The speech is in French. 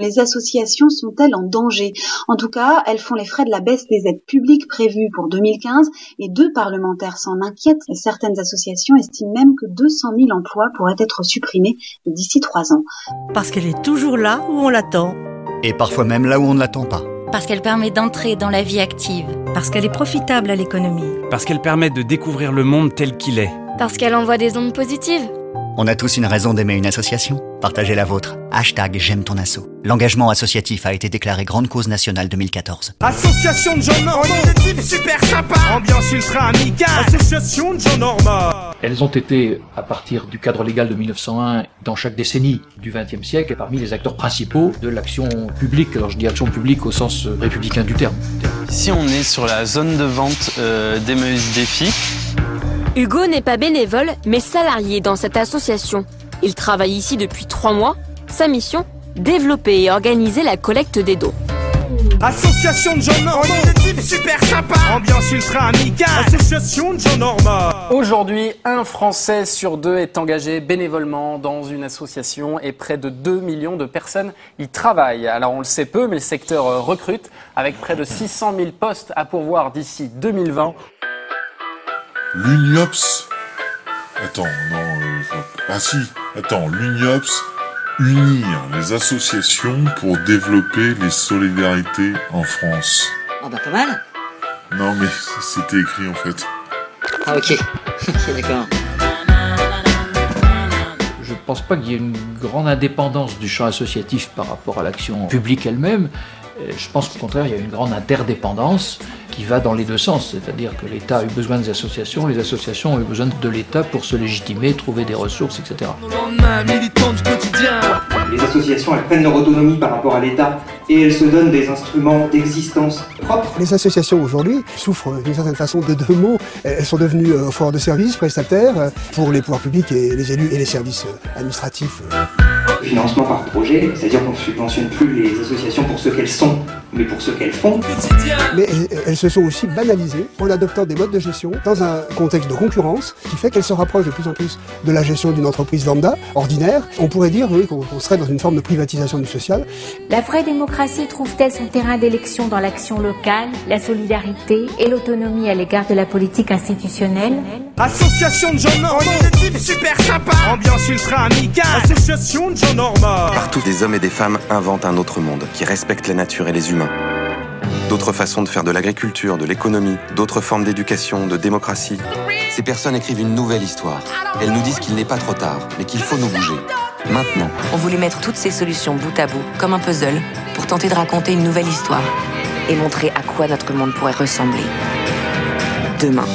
Les associations sont-elles en danger? En tout cas, elles font les frais de la baisse des aides publiques prévues pour 2015 et deux parlementaires s'en inquiètent. Certaines associations estiment même que 200 000 emplois pourraient être supprimés d'ici trois ans. Parce qu'elle est toujours là où on l'attend. Et parfois même là où on ne l'attend pas. Parce qu'elle permet d'entrer dans la vie active. Parce qu'elle est profitable à l'économie. Parce qu'elle permet de découvrir le monde tel qu'il est. Parce qu'elle envoie des ondes positives. On a tous une raison d'aimer une association. Partagez la vôtre. Hashtag J'aime ton asso. L'engagement associatif a été déclaré grande cause nationale 2014. Association de gens normaux. On est des types super sympas. Ambiance ultra amicale. Association de gens normaux. Elles ont été, à partir du cadre légal de 1901, dans chaque décennie du XXe siècle, parmi les acteurs principaux de l'action publique. Alors je dis action publique au sens républicain du terme. Ici, on est sur la zone de vente euh, Défi. Hugo n'est pas bénévole, mais salarié dans cette association. Il travaille ici depuis trois mois. Sa mission Développer et organiser la collecte des dons. Association de gens normaux. On est des types super sympas. Ambiance ultra amicale. Association de gens normaux. Aujourd'hui, un Français sur deux est engagé bénévolement dans une association et près de 2 millions de personnes y travaillent. Alors on le sait peu, mais le secteur recrute avec près de 600 000 postes à pourvoir d'ici 2020. L'UNIOPS. Attends, non. euh, ah si, attends, l'UNIOPS. Unir les associations pour développer les solidarités en France. Ah bah pas mal. Non mais c'était écrit en fait. Ah ok. ok d'accord. Je ne pense pas qu'il y ait une grande indépendance du champ associatif par rapport à l'action publique elle-même. Euh, Je pense qu'au contraire, il y a une grande interdépendance qui va dans les deux sens. C'est-à-dire que l'État a eu besoin des associations, les associations ont eu besoin de l'État pour se légitimer, trouver des ressources, etc. Les associations, elles prennent leur autonomie par rapport à l'État et elles se donnent des instruments d'existence propres. Les associations aujourd'hui souffrent d'une certaine façon de deux mots. Elles sont devenues euh, foires de services, prestataires euh, pour les pouvoirs publics et les élus et les services euh, administratifs. Financement par projet, c'est-à-dire qu'on ne subventionne plus les associations pour ce qu'elles sont, mais pour ce qu'elles font. Mais elles- elles se sont aussi banalisées en adoptant des modes de gestion dans un contexte de concurrence qui fait qu'elles se rapprochent de plus en plus de la gestion d'une entreprise lambda, ordinaire. On pourrait dire oui, qu'on serait dans une forme de privatisation du social. La vraie démocratie trouve-t-elle son terrain d'élection dans l'action locale, la solidarité et l'autonomie à l'égard de la politique institutionnelle? Association de gens normaux. On est des types super sympas. Ambiance ultra amicale. Association de gens normaux. Partout, des hommes et des femmes inventent un autre monde qui respecte la nature et les humains. D'autres façons de faire de l'agriculture, de l'économie, d'autres formes d'éducation, de démocratie. Ces personnes écrivent une nouvelle histoire. Elles nous disent qu'il n'est pas trop tard, mais qu'il faut nous bouger. Maintenant. On voulait mettre toutes ces solutions bout à bout, comme un puzzle, pour tenter de raconter une nouvelle histoire et montrer à quoi notre monde pourrait ressembler. Demain.